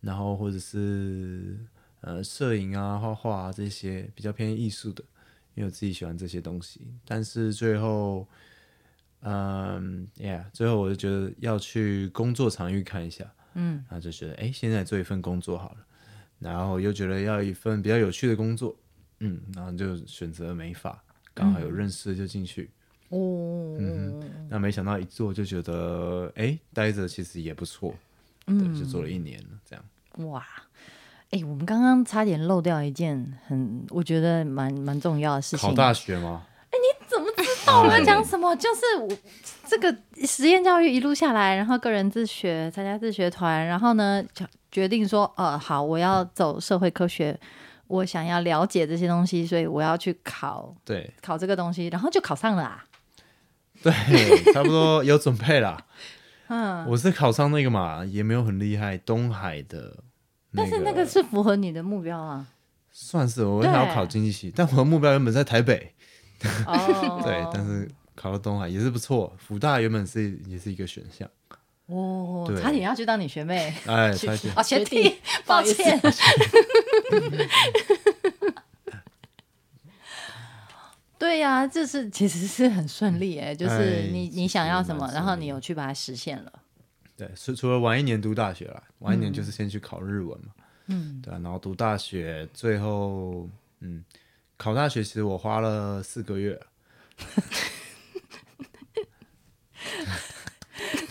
然后或者是呃摄影啊、画画啊这些比较偏艺术的，因为我自己喜欢这些东西，但是最后，嗯，Yeah，最后我就觉得要去工作场域看一下，嗯，然后就觉得，哎，现在做一份工作好了，然后又觉得要一份比较有趣的工作，嗯，然后就选择美发，刚好有认识就进去，哦，嗯那没想到一做就觉得，哎，待着其实也不错，嗯，就做了一年了，这样。哇，哎、我们刚刚差点漏掉一件很，我觉得蛮蛮重要的事情。考大学吗？我们讲什么？就是我这个实验教育一路下来，然后个人自学，参加自学团，然后呢，就决定说，呃，好，我要走社会科学，我想要了解这些东西，所以我要去考对考这个东西，然后就考上了啊。对，差不多有准备啦。嗯，我是考上那个嘛，也没有很厉害，东海的、但是那个是符合你的目标啊。算是我对想要考经济系，但我的目标原本在台北，哦，对，但是考到东海也是不错，福大原本是也是一个选项，哦，对差点要去当你学妹哎，差点哦，学弟，抱歉。对呀、这是其实是很顺利哎，就是哎你你想要什么，蛮然后顺利你有去把它实现了。对，除除了晚一年读大学啦，晚一年就是先去考日文嘛，嗯，对啊，然后读大学，最后嗯，考大学其实我花了四个月，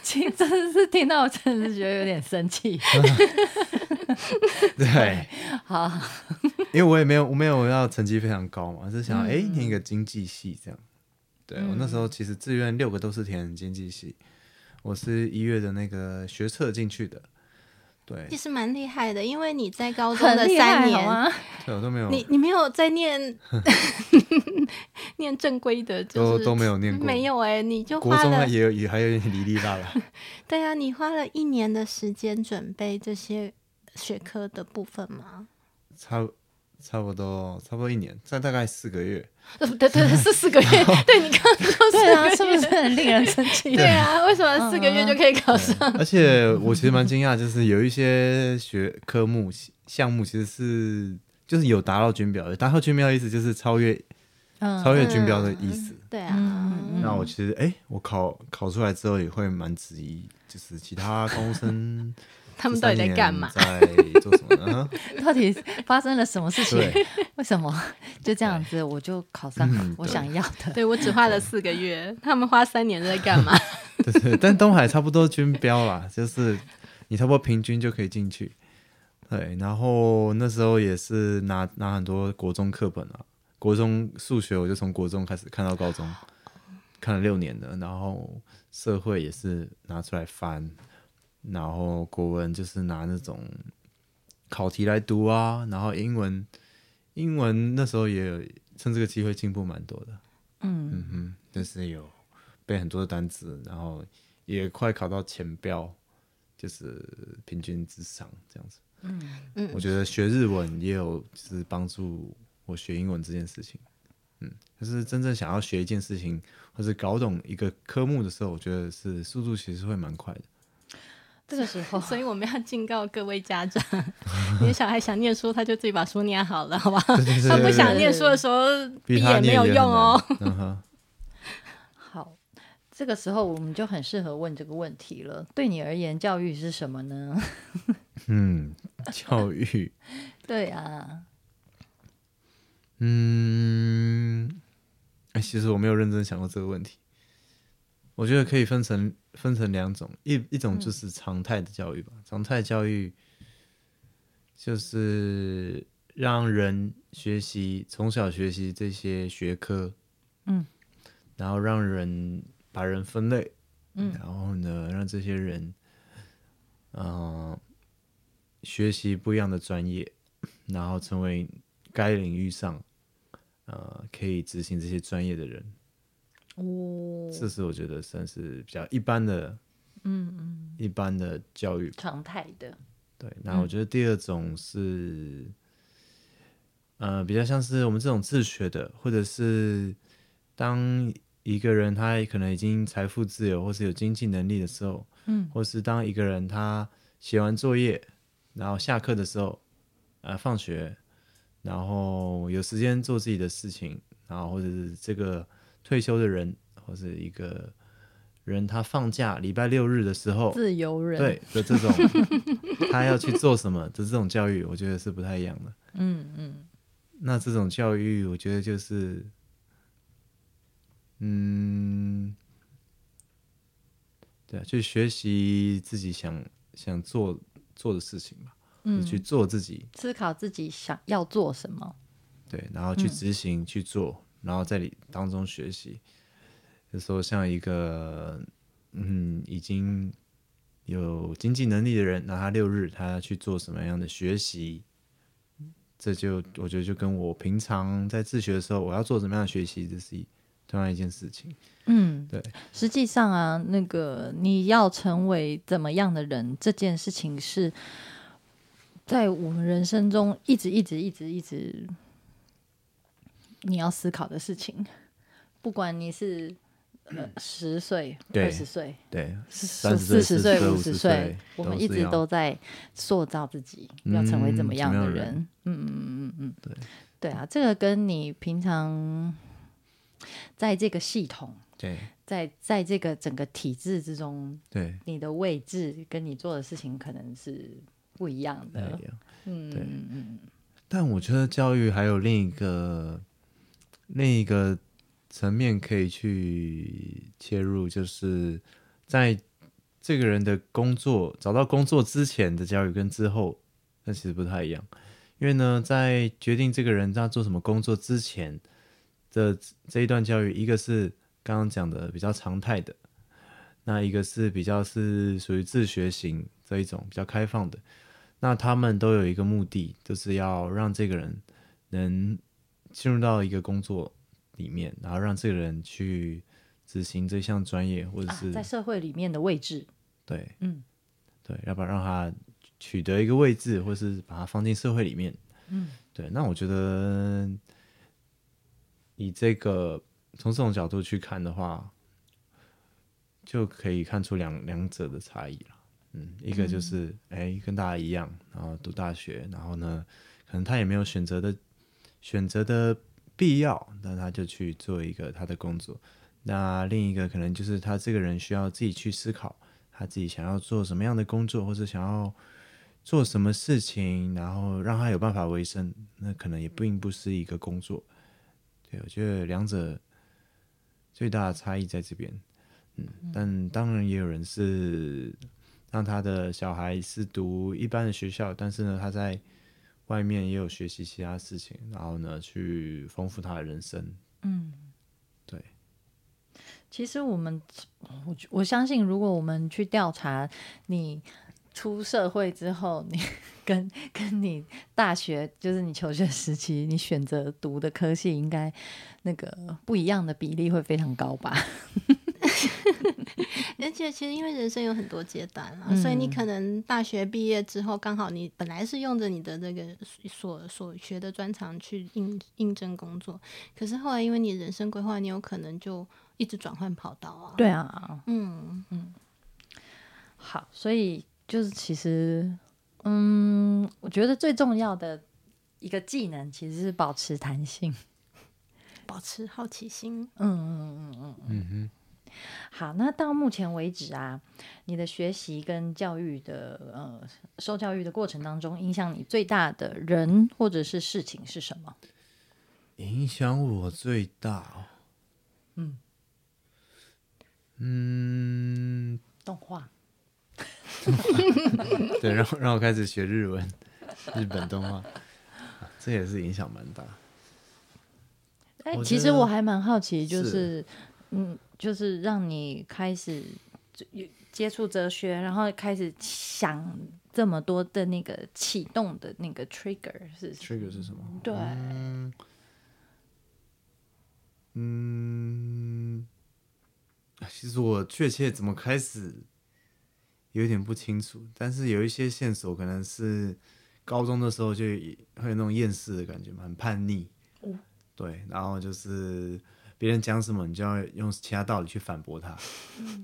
其实真的是听到，我真的是觉得有点生气。对，好，因为我也没有我没有要成绩非常高嘛，是想嗯哎、诶念一个经济系这样。对、我那时候其实志愿六个都是填经济系，我是一月的那个学测进去的。对其，实蛮厉害的，因为你在高中的三年，啊？对我都没有，你你没有在念 念正规的，就是都都没有念过。没有哎、你就国中花了也有也还有点哩哩啦啦。对啊，你花了一年的时间准备这些学科的部分吗？差差不多差不多一年，再大概四个月。对对对，是四个月。对你刚刚说对啊，是四个月不是很令人生气？对啊，为什么四个月就可以考上？而且我其实蛮惊讶，就是有一些学科目项目其实是就是有达到军标的，达到军标的意思就是超越嗯超越军标的意思。对啊，嗯那我其实哎、我考考出来之后也会蛮质疑，就是其他高中生他们到底在干嘛？在做什么呢？到底发生了什么事情？为什么 就这样子我就考上我想要的？对我只花了四个月，他们花三年在干嘛？对对，但东海差不多均标啦，就是你差不多平均就可以进去。对，然后那时候也是拿拿很多国中课本啊，国中数学我就从国中开始看到高中，看了六年的，然后社会也是拿出来翻，然后国文就是拿那种考题来读啊，然后英文英文那时候也有趁这个机会进步蛮多的。嗯嗯哼，就是有背很多的单词，然后也快考到前标，就是平均之上这样子。嗯我觉得学日文也有就是帮助我学英文这件事情。嗯，就是真正想要学一件事情，或是搞懂一个科目的时候，我觉得是速度其实会蛮快的。这个时候 所以我们要警告各位家长，你的小孩想念书，他就自己把书念好了，好吧？对对对他不想念书的时候，闭眼没有用哦。嗯，好，这个时候我们就很适合问这个问题了。对你而言，教育是什么呢？嗯，教育，对啊，嗯，哎，其实我没有认真想过这个问题。我觉得可以分成分成两种，一一种就是常态的教育吧。常态教育就是让人学习，从小学习这些学科，嗯，然后让人把人分类，嗯然后呢，让这些人，嗯、学习不一样的专业，然后成为该领域上，呃，可以执行这些专业的人。哦，这是我觉得算是比较一般的，嗯嗯，一般的教育。常态的，对，那我觉得第二种是，呃，比较像是我们这种自学的，或者是当一个人他可能已经财富自由，或是有经济能力的时候，嗯，或是当一个人他写完作业，然后下课的时候，呃，放学，然后有时间做自己的事情，然后或者是这个退休的人，或是一个人他放假礼拜六日的时候，自由人，对的这种，他要去做什么的这种教育，我觉得是不太一样的。嗯嗯，那这种教育，我觉得就是，嗯，对啊，去学习自己想想做做的事情吧，嗯，去做自己，思考自己想要做什么。对，然后去执行、去做，然后在里当中学习。有时候像一个嗯已经有经济能力的人，那他六日他要去做什么样的学习？这就我觉得就跟我平常在自学的时候，我要做什么样的学习，这是一同样一件事情。嗯，对，实际上啊，那个你要成为怎么样的人，这件事情是在我们人生中一直一直一直一直你要思考的事情。不管你是呃十岁、二十岁、对，四四十岁、五十岁我们一直都在塑造自己，要成为怎么嗯样的人。嗯嗯嗯嗯嗯，对。对啊，这个跟你平常在这个系统。对。在在这个整个体制之中，对。你的位置跟你做的事情可能是不一样的。嗯嗯嗯。但我觉得教育还有另一个另一个层面可以去切入，就是在这个人的工作找到工作之前的教育跟之后，那其实不太一样。因为呢，在决定这个人他做什么工作之前的这一段教育，一个是刚刚讲的比较常态的，那一个是比较是属于自学型这一种比较开放的。那他们都有一个目的，就是要让这个人能进入到一个工作里面，然后让这个人去执行这项专业，或者啊是、，在社会里面的位置，对，嗯对，要不然让他取得一个位置，或是把他放进社会里面。嗯，对。那我觉得以这个从这种角度去看的话，就可以看出两两者的差异了。嗯，一个就是哎、跟大家一样，然后读大学，然后呢，可能他也没有选择的选择的必要，那他就去做一个他的工作。那另一个可能就是他这个人需要自己去思考，他自己想要做什么样的工作，或者想要做什么事情，然后让他有办法维生，那可能也并不是一个工作。对，我觉得两者最大的差异在这边。嗯，但当然也有人是让他的小孩是读一般的学校，但是呢，他在外面也有学习其他事情，然后呢，去丰富他的人生。嗯，对。其实我们，我我相信，如果我们去调查你出社会之后，你跟跟你大学，就是你求学时期，你选择读的科系，应该那个不一样的比例会非常高吧？而且其实因为人生有很多阶段啊，嗯所以你可能大学毕业之后，刚好你本来是用着你的这个所所学的专长去应应征工作，可是后来因为你人生规划，你有可能就一直转换跑道啊。，对啊，嗯嗯，好，所以就是其实，嗯，我觉得最重要的一个技能其实是保持弹性。保持好奇心。嗯嗯嗯嗯嗯嗯好，那到目前为止啊，你的学习跟教育的呃受教育的过程当中，影响你最大的人或者是事情是什么？影响我最大哦。嗯嗯，动画。对，让让我开始学日文，日本动画，啊这也是影响蛮大。哎、其实我还蛮好奇，就是是嗯，就是让你开始接触哲学，然后开始想这么多的那个启动的那个 trigger 是 trigger 是什么？对，嗯嗯，其实我确切怎么开始有点不清楚，但是有一些线索可能是高中的时候就会有那种厌世的感觉嘛，很叛逆。哦对，然后就是别人讲什么，你就要用其他道理去反驳他。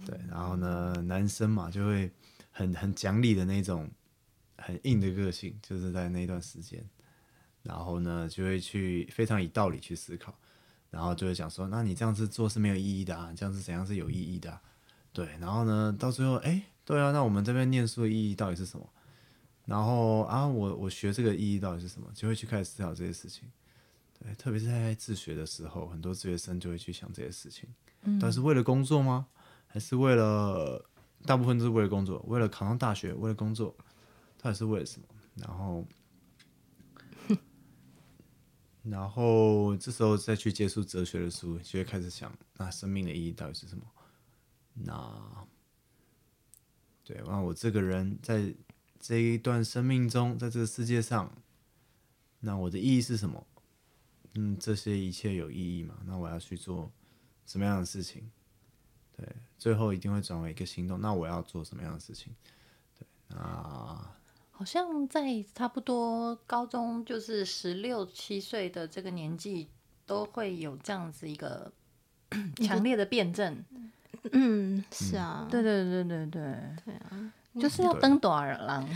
对，然后呢，男生嘛就会很很讲理的那种，很硬的个性，就是在那段时间。然后呢，就会去非常以道理去思考，然后就会讲说，那你这样子做是没有意义的啊，这样子怎样是有意义的、啊？对，然后呢，到最后，哎，对啊，那我们这边念书的意义到底是什么？然后啊，我我学这个意义到底是什么？就会去开始思考这些事情。对，特别是在自学的时候，很多自学生就会去想这些事情。嗯，但是为了工作吗？还是为了？大部分都是为了工作，为了考上大学，为了工作，到底是为了什么？然后，然后这时候再去接触哲学的书，就会开始想，那生命的意义到底是什么？那，对，那我这个人在这一段生命中，在这个世界上，那我的意义是什么？嗯，这些一切有意义吗？那我要去做什么样的事情？对，最后一定会转为一个行动。那我要做什么样的事情？对啊，好像在差不多高中，就是十六七岁的这个年纪，都会有这样子一个强烈的辩证。嗯，是啊，对对对对对对啊。就是要登短郎，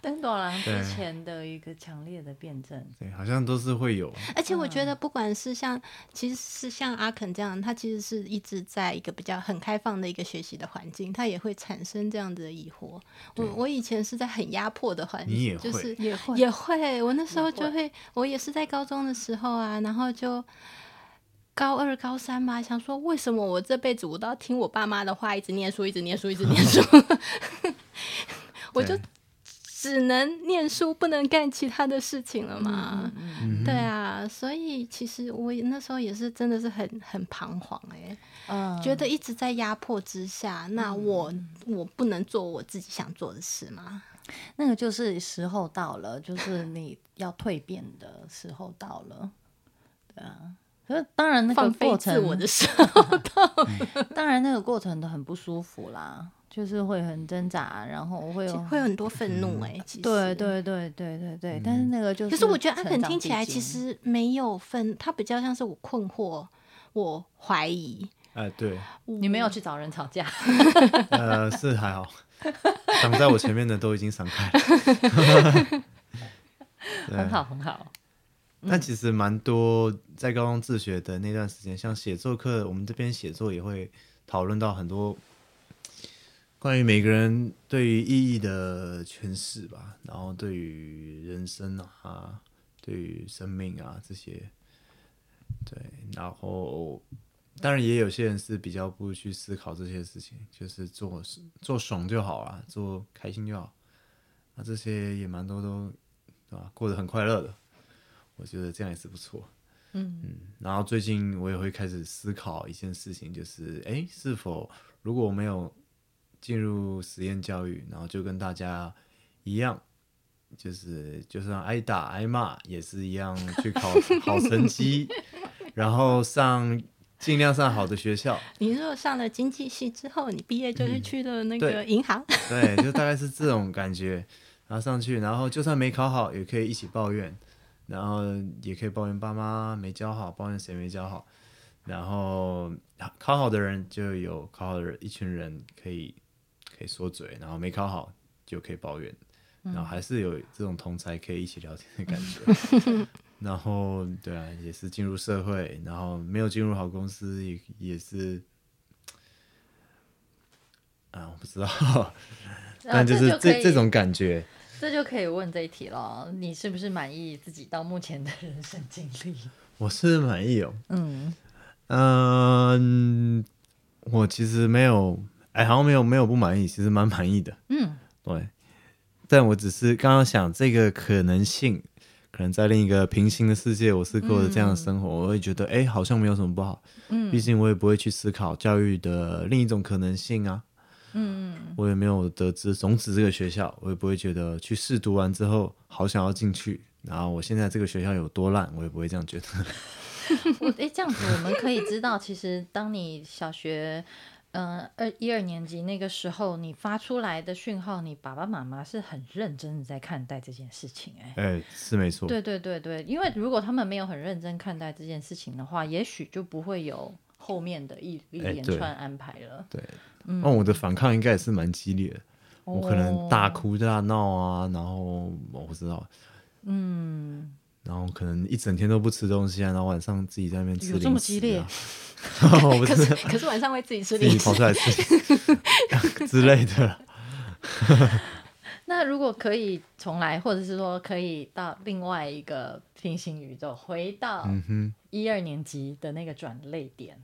登短郎 之前的一个强烈的辩证，对，好像都是会有。而且我觉得，不管是像，其实是像阿肯这样，他其实是一直在一个比较很开放的一个学习的环境，他也会产生这样子的疑惑。我我以前是在很压迫的环境，就是也会。也会，我那时候就会，我也是在高中的时候啊，然后就。高二、高三嘛，想说为什么我这辈子我都要听我爸妈的话，一直念书，一直念书，一直念书，我就只能念书，不能干其他的事情了嘛？对啊，所以其实我那时候也是真的是很很彷徨哎，觉得一直在压迫之下，那我我不能做我自己想做的事吗？那个就是时候到了，就是你要蜕变的时候到了，对啊。可是当然，那个过程我的时候，当然那个过程都很不舒服啦，就是会很挣扎，然后会有会有很多愤怒哎，对对对对对对，但是那个就可是我觉得安肯听起来其实没有愤，他比较像是我困惑，我怀疑。哎，对，你没有去找人吵架？呃，是还好，挡在我前面的都已经闪开了，很好很好。但其实蛮多在高中自学的那段时间，像写作课，我们这边写作也会讨论到很多关于每个人对于意义的诠释吧，然后对于人生啊，对于生命啊这些，对，然后当然也有些人是比较不去思考这些事情，就是做做爽就好啊，做开心就好，那这些也蛮多都啊过得很快乐的。我觉得这样也是不错，嗯嗯。然后最近我也会开始思考一件事情，就是哎，是否如果我没有进入实验教育，然后就跟大家一样，就是就算挨打挨骂也是一样去考好成绩，然后上尽量上好的学校。你如果上了经济系之后，你毕业就是去了那个银行，对，就大概是这种感觉。然后上去，然后就算没考好，也可以一起抱怨。然后也可以抱怨爸妈没教好，抱怨谁没教好。然后考好的人就有考好的人一群人可以可以说嘴，然后没考好就可以抱怨，然后还是有这种同才可以一起聊天的感觉。然后对啊，也是进入社会，然后没有进入好公司也也是啊，我不知道，但就是这这种感觉。这就可以问这一题了，你是不是满意自己到目前的人生经历？我是满意哦。嗯嗯，我其实没有，哎，好像没有没有不满意，其实蛮满意的。嗯，对。但我只是刚刚想，这个可能性，可能在另一个平行的世界，我是过着这样的生活，我会觉得，哎，好像没有什么不好。嗯，毕竟我也不会去思考教育的另一种可能性啊。嗯，我也没有得知种子这个学校，我也不会觉得去试读完之后好想要进去。然后我现在这个学校有多烂，我也不会这样觉得。我哎，这样子我们可以知道，其实当你小学嗯二一二年级那个时候，你发出来的讯号，你爸爸妈妈是很认真的在看待这件事情。哎，哎，是没错。对对对对，因为如果他们没有很认真看待这件事情的话，也许就不会有后面的一一连串安排了。对。哦，我的反抗应该也是蛮激烈的，我可能大哭大闹啊，然后我不知道，嗯，然后可能一整天都不吃东西啊，然后晚上自己在那边吃有这么激烈？啊，我不可是是可是晚上会自己吃自己零食，跑出来吃 之类的。那如果可以重来，或者是说可以到另外一个平行宇宙，回到一二年级的那个转泪点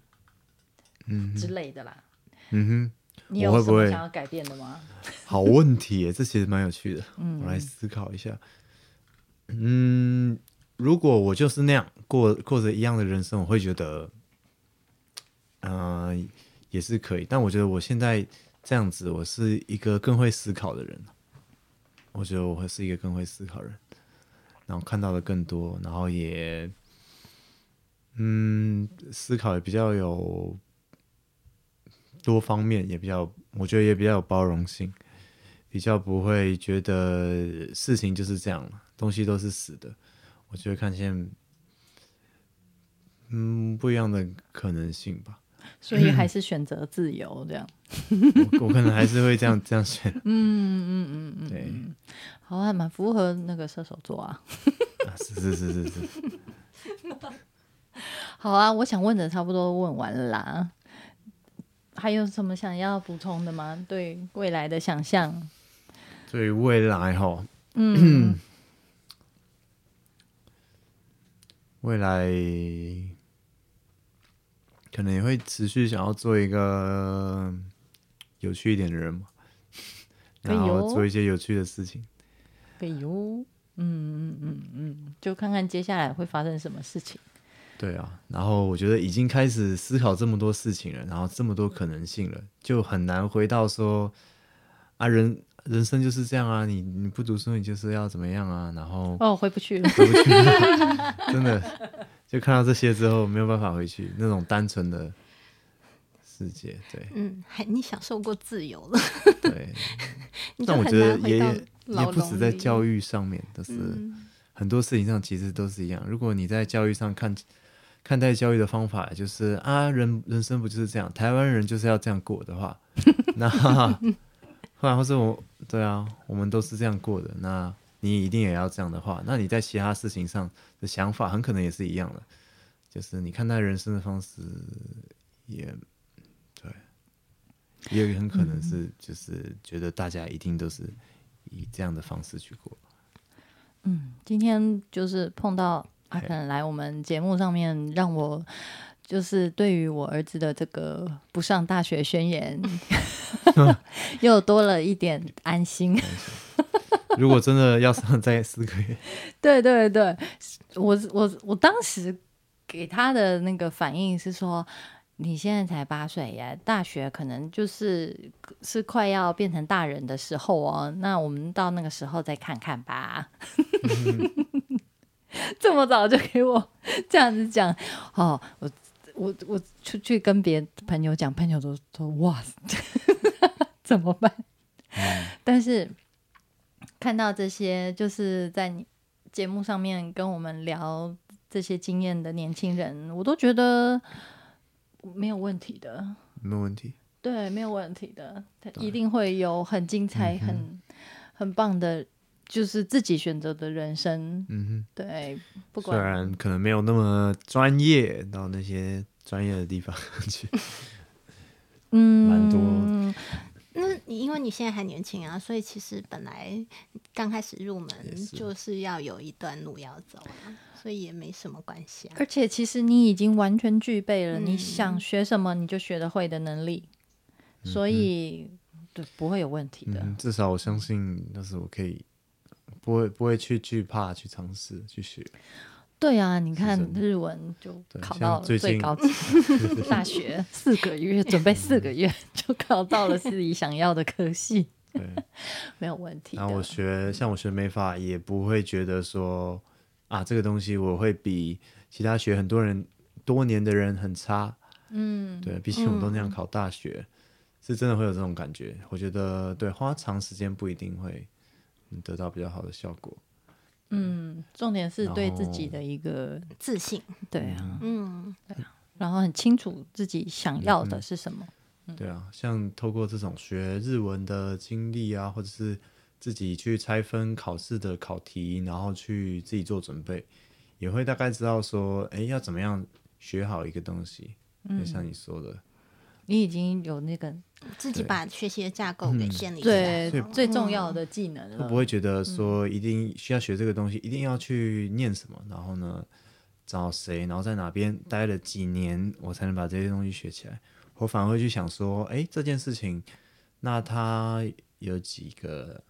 嗯之类的啦，嗯哼你有什我会不会么想要改变的吗？哼，好问题耶，这其实蛮有趣的。我来思考一下。嗯，如果我就是那样过过着一样的人生，我会觉得，嗯、也是可以。但我觉得我现在这样子，我是一个更会思考的人。我觉得我会是一个更会思考的人，然后看到的更多，然后也，嗯，思考也比较有多方面，也比较，我觉得也比较有包容性，比较不会觉得事情就是这样了，东西都是死的。我觉得看见，嗯，不一样的可能性吧。所以还是选择自由这样。我我可能还是会这样这样选。嗯嗯嗯嗯，对，好啊，蛮符合那个射手座啊。啊是是是是是。好啊，我想问的差不多问完了啦。还有什么想要补充的吗？对未来的想象？对未来哈，嗯，未来可能也会持续想要做一个有趣一点的人嘛，然可以哦后做一些有趣的事情。可以哟。嗯嗯嗯嗯，就看看接下来会发生什么事情。对啊，然后我觉得已经开始思考这么多事情了，然后这么多可能性了，就很难回到说啊人人生就是这样啊，你你不读书你就是要怎么样啊，然后哦，回不去了。回不去了，真的就看到这些之后没有办法回去那种单纯的世界，对嗯，还你享受过自由了，对。但我觉得也也不止在教育上面，都是、嗯很多事情上其实都是一样。如果你在教育上看看待教育的方法，就是啊，人人生不就是这样？台湾人就是要这样过的话，那后来或是我对啊，我们都是这样过的，那你一定也要这样的话，那你在其他事情上的想法很可能也是一样的，就是你看待人生的方式也对，也有很可能是就是觉得大家一定都是以这样的方式去过。嗯今天就是碰到阿嘿肯来我们节目上面，让我就是对于我儿子的这个不上大学宣言，又多了一点 安心。如果真的要上再四个月，对对对，我我我当时给他的那个反应是说，你现在才八岁耶，大学可能就是是快要变成大人的时候哦，那我们到那个时候再看看吧。这么早就给我这样子讲哦，我我我出去跟别朋友讲，朋友都说哇，怎么办？但是看到这些，就是在你节目上面跟我们聊这些经验的年轻人，我都觉得没有问题的。没有问题。对，没有问题的，他一定会有很精彩、很很棒的，就是自己选择的人生。嗯对，不管，虽然可能没有那么专业到那些专业的地方 去，嗯，蛮多那你因为你现在还年轻啊，所以其实本来刚开始入门就是要有一段路要走啊，所以也没什么关系啊。而且其实你已经完全具备了，你嗯想学什么你就学得会的能力，所以对不会有问题的。嗯，至少我相信，就是我可以不会不会去惧怕去尝试去学。对啊，你看日文就考到了像最高级，大学四个月 准备四个月就考到了自己想要的科系，对，没有问题的。然后我学像我学美发，也不会觉得说啊这个东西我会比其他学很多人多年的人很差。嗯，对，毕竟我们都那样考大学，是真的会有这种感觉。我觉得对，花长时间不一定会嗯得到比较好的效果。嗯，重点是对自己的一个自信，对啊，嗯，然后很清楚自己想要的是什么。对啊，像透过这种学日文的经历啊，或者是自己去拆分考试的考题，然后去自己做准备，也会大概知道说，哎，要怎么样学好一个东西。嗯就像你说的，你已经有那个自己把学习的架构给建立起来最重要的技能不会觉得说一定需要学这个东西，一定要去念什么，然后呢找谁，然后在哪边待了几年，我才能把这些东西学起来？我反而会去想说，哎，这件事情，那它有几个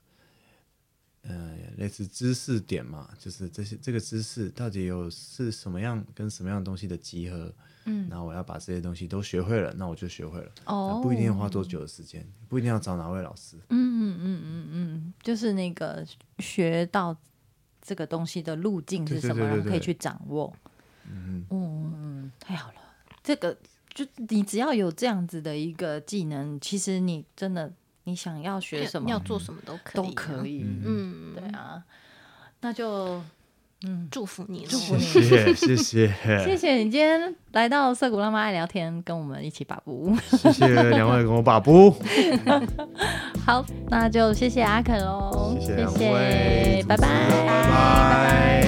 呃类似知识点嘛？就是这些这个知识到底有是什么样跟什么样的东西的集合？嗯，然后我要把这些东西都学会了，那我就学会了。哦不一定要花多久的时间，不一定要找哪位老师。嗯嗯嗯嗯嗯，就是那个学到这个东西的路径是什么，对对对然后可以去掌握。嗯嗯，太好了，这个就你只要有这样子的一个技能，其实你真的你想要学什么要做什么都可以，都可。以。嗯，对啊，那就祝福你，祝福你。谢谢谢谢。谢谢你今天来到涩谷浪漫爱聊天，跟我们一起把布。谢谢两位跟我把布，好，那就谢谢阿肯喽，谢谢两谢位，拜拜，拜拜。